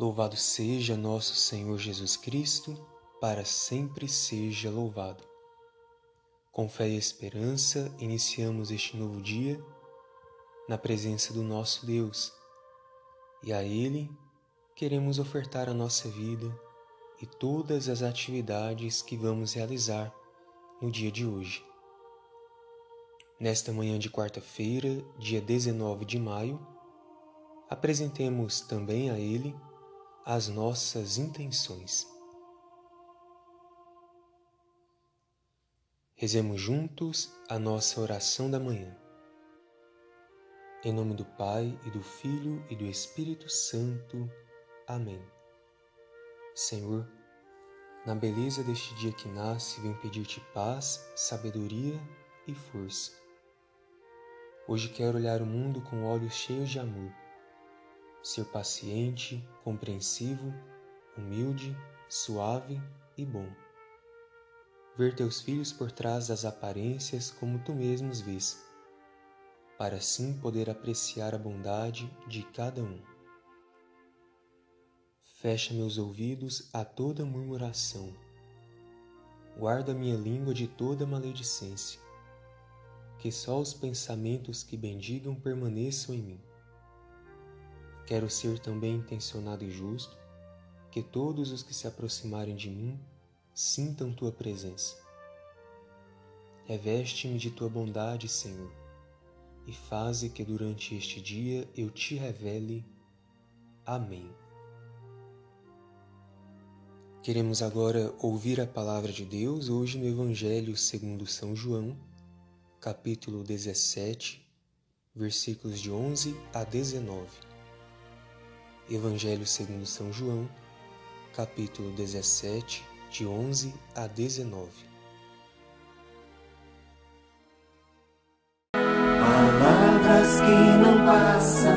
Louvado seja nosso Senhor Jesus Cristo, para sempre seja louvado. Com fé e esperança, iniciamos este novo dia na presença do nosso Deus e a Ele queremos ofertar a nossa vida e todas as atividades que vamos realizar no dia de hoje. Nesta manhã de quarta-feira, dia 19 de maio, apresentemos também a Ele as nossas intenções. Rezemos juntos a nossa oração da manhã. Em nome do Pai e do Filho e do Espírito Santo. Amém. Senhor, na beleza deste dia que nasce, venho pedir-te paz, sabedoria e força. Hoje quero olhar o mundo com olhos cheios de amor, ser paciente, compreensivo, humilde, suave e bom ver teus filhos por trás das aparências como tu mesmo os vês, para assim poder apreciar a bondade de cada um. Fecha meus ouvidos a toda murmuração. Guarda minha língua de toda maledicência. Que só os pensamentos que bendigam permaneçam em mim. Quero ser também intencionado e justo, que todos os que se aproximarem de mim sintam tua presença. Reveste-me de tua bondade, Senhor, e faze que durante este dia eu te revele. Amém. Queremos agora ouvir a palavra de Deus hoje no Evangelho segundo São João, capítulo 17, versículos de 11 a 19. Evangelho segundo São João, capítulo 17, de 11 a 19. Palavras que não passam,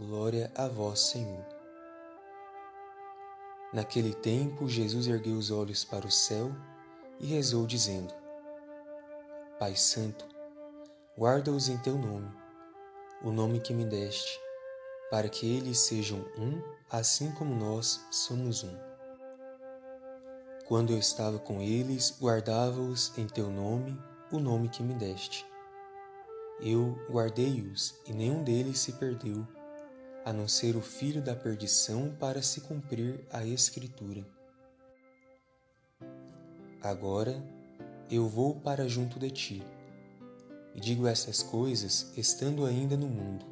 Glória a vós, Senhor. Naquele tempo, Jesus ergueu os olhos para o céu e rezou, dizendo: Pai Santo, guarda-os em teu nome, o nome que me deste, para que eles sejam um, assim como nós somos um. Quando eu estava com eles, guardava-os em teu nome, o nome que me deste. Eu guardei-os, e nenhum deles se perdeu, a não ser o filho da perdição, para se cumprir a Escritura. Agora eu vou para junto de ti, e digo essas coisas estando ainda no mundo,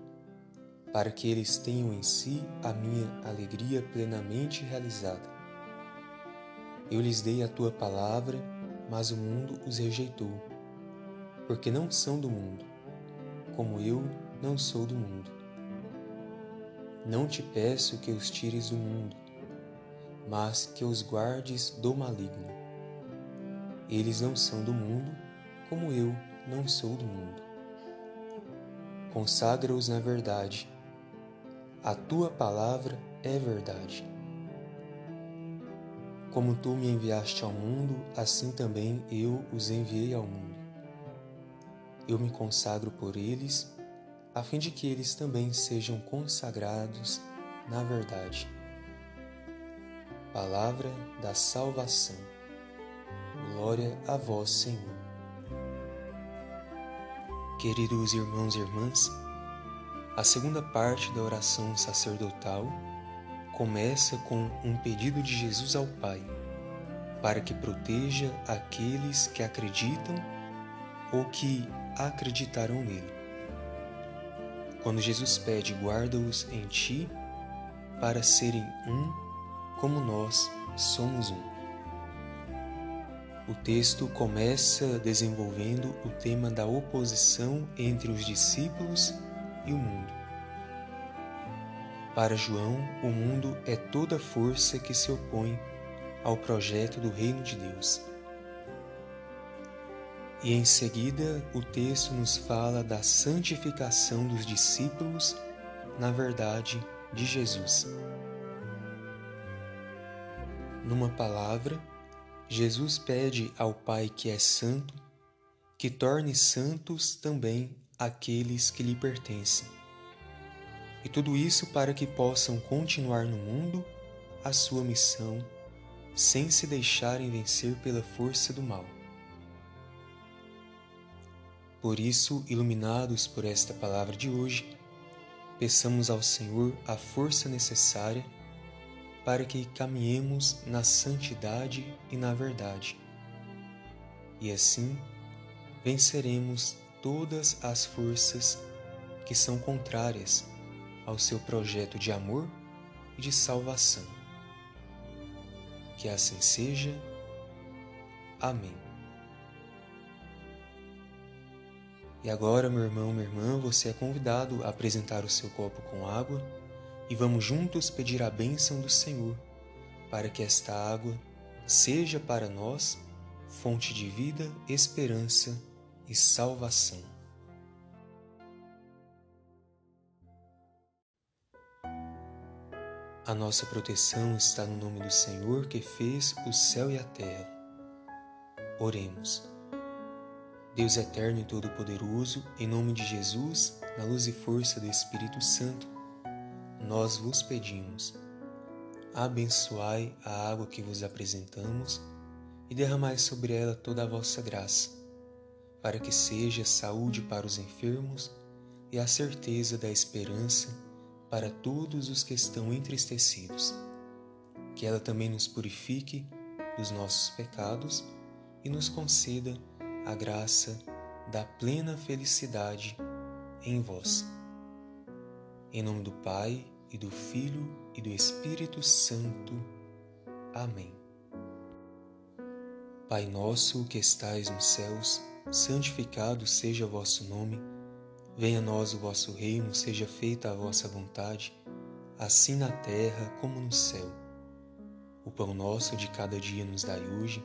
para que eles tenham em si a minha alegria plenamente realizada. Eu lhes dei a tua palavra, mas o mundo os rejeitou, porque não são do mundo, como eu não sou do mundo. Não te peço que os tires do mundo, mas que os guardes do maligno. Eles não são do mundo, como eu não sou do mundo. Consagra-os na verdade. A tua palavra é verdade. Como tu me enviaste ao mundo, assim também eu os enviei ao mundo. Eu me consagro por eles, a fim de que eles também sejam consagrados na verdade. Palavra da salvação. Glória a vós, Senhor. Queridos irmãos e irmãs, a segunda parte da oração sacerdotal começa com um pedido de Jesus ao Pai para que proteja aqueles que acreditam ou que acreditarão nele. Quando Jesus pede, guarda-os em ti para serem um como nós somos um. O texto começa desenvolvendo o tema da oposição entre os discípulos e o mundo. Para João, o mundo é toda força que se opõe ao projeto do Reino de Deus. E em seguida, o texto nos fala da santificação dos discípulos na verdade de Jesus. Numa palavra, Jesus pede ao Pai que é santo que torne santos também aqueles que lhe pertencem. E tudo isso para que possam continuar no mundo a sua missão sem se deixarem vencer pela força do mal. Por isso, iluminados por esta palavra de hoje, peçamos ao Senhor a força necessária para que caminhemos na santidade e na verdade. E assim venceremos todas as forças que são contrárias ao seu projeto de amor e de salvação. Que assim seja. Amém. E agora, meu irmão, minha irmã, você é convidado a apresentar o seu copo com água e vamos juntos pedir a bênção do Senhor para que esta água seja para nós fonte de vida, esperança e salvação. A nossa proteção está no nome do Senhor que fez o céu e a terra. Oremos. Deus eterno e todo-poderoso, em nome de Jesus, na luz e força do Espírito Santo, nós vos pedimos: abençoai a água que vos apresentamos e derramai sobre ela toda a vossa graça, para que seja saúde para os enfermos e a certeza da esperança para todos os que estão entristecidos. Que ela também nos purifique dos nossos pecados e nos conceda a graça da plena felicidade em vós. Em nome do Pai, e do Filho, e do Espírito Santo. Amém. Pai nosso que estais nos céus, santificado seja o vosso nome. Venha a nós o vosso reino, seja feita a vossa vontade, assim na terra como no céu. O pão nosso de cada dia nos dai hoje,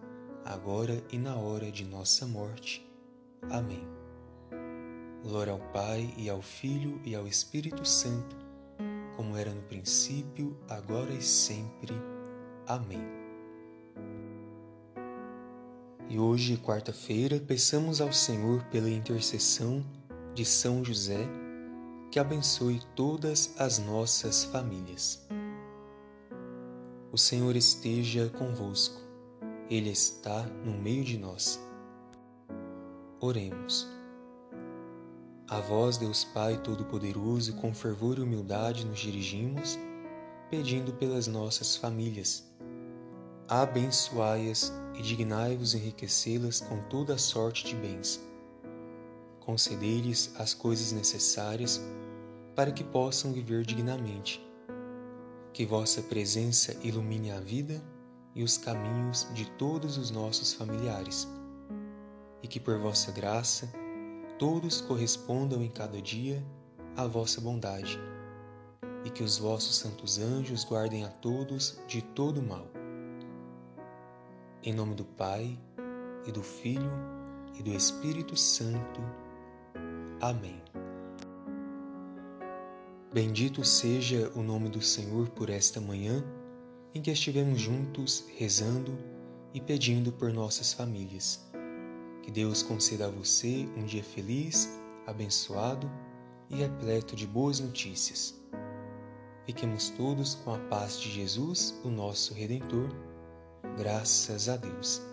agora e na hora de nossa morte. Amém. Glória ao Pai, e ao Filho, e ao Espírito Santo, como era no princípio, agora e sempre. Amém. E hoje, quarta-feira, peçamos ao Senhor pela intercessão de São José que abençoe todas as nossas famílias. O Senhor esteja convosco, Ele está no meio de nós. Oremos. A vós, Deus Pai Todo-Poderoso, com fervor e humildade nos dirigimos, pedindo pelas nossas famílias. Abençoai-as e dignai-vos enriquecê-las com toda sorte de bens. Concedei-lhes as coisas necessárias para que possam viver dignamente. Que vossa presença ilumine a vida e os caminhos de todos os nossos familiares, e que por vossa graça todos correspondam em cada dia à vossa bondade, e que os vossos santos anjos guardem a todos de todo mal. Em nome do Pai, e do Filho, e do Espírito Santo. Amém. Bendito seja o nome do Senhor por esta manhã em que estivemos juntos rezando e pedindo por nossas famílias. Que Deus conceda a você um dia feliz, abençoado e repleto de boas notícias. Fiquemos todos com a paz de Jesus, o nosso Redentor. Graças a Deus.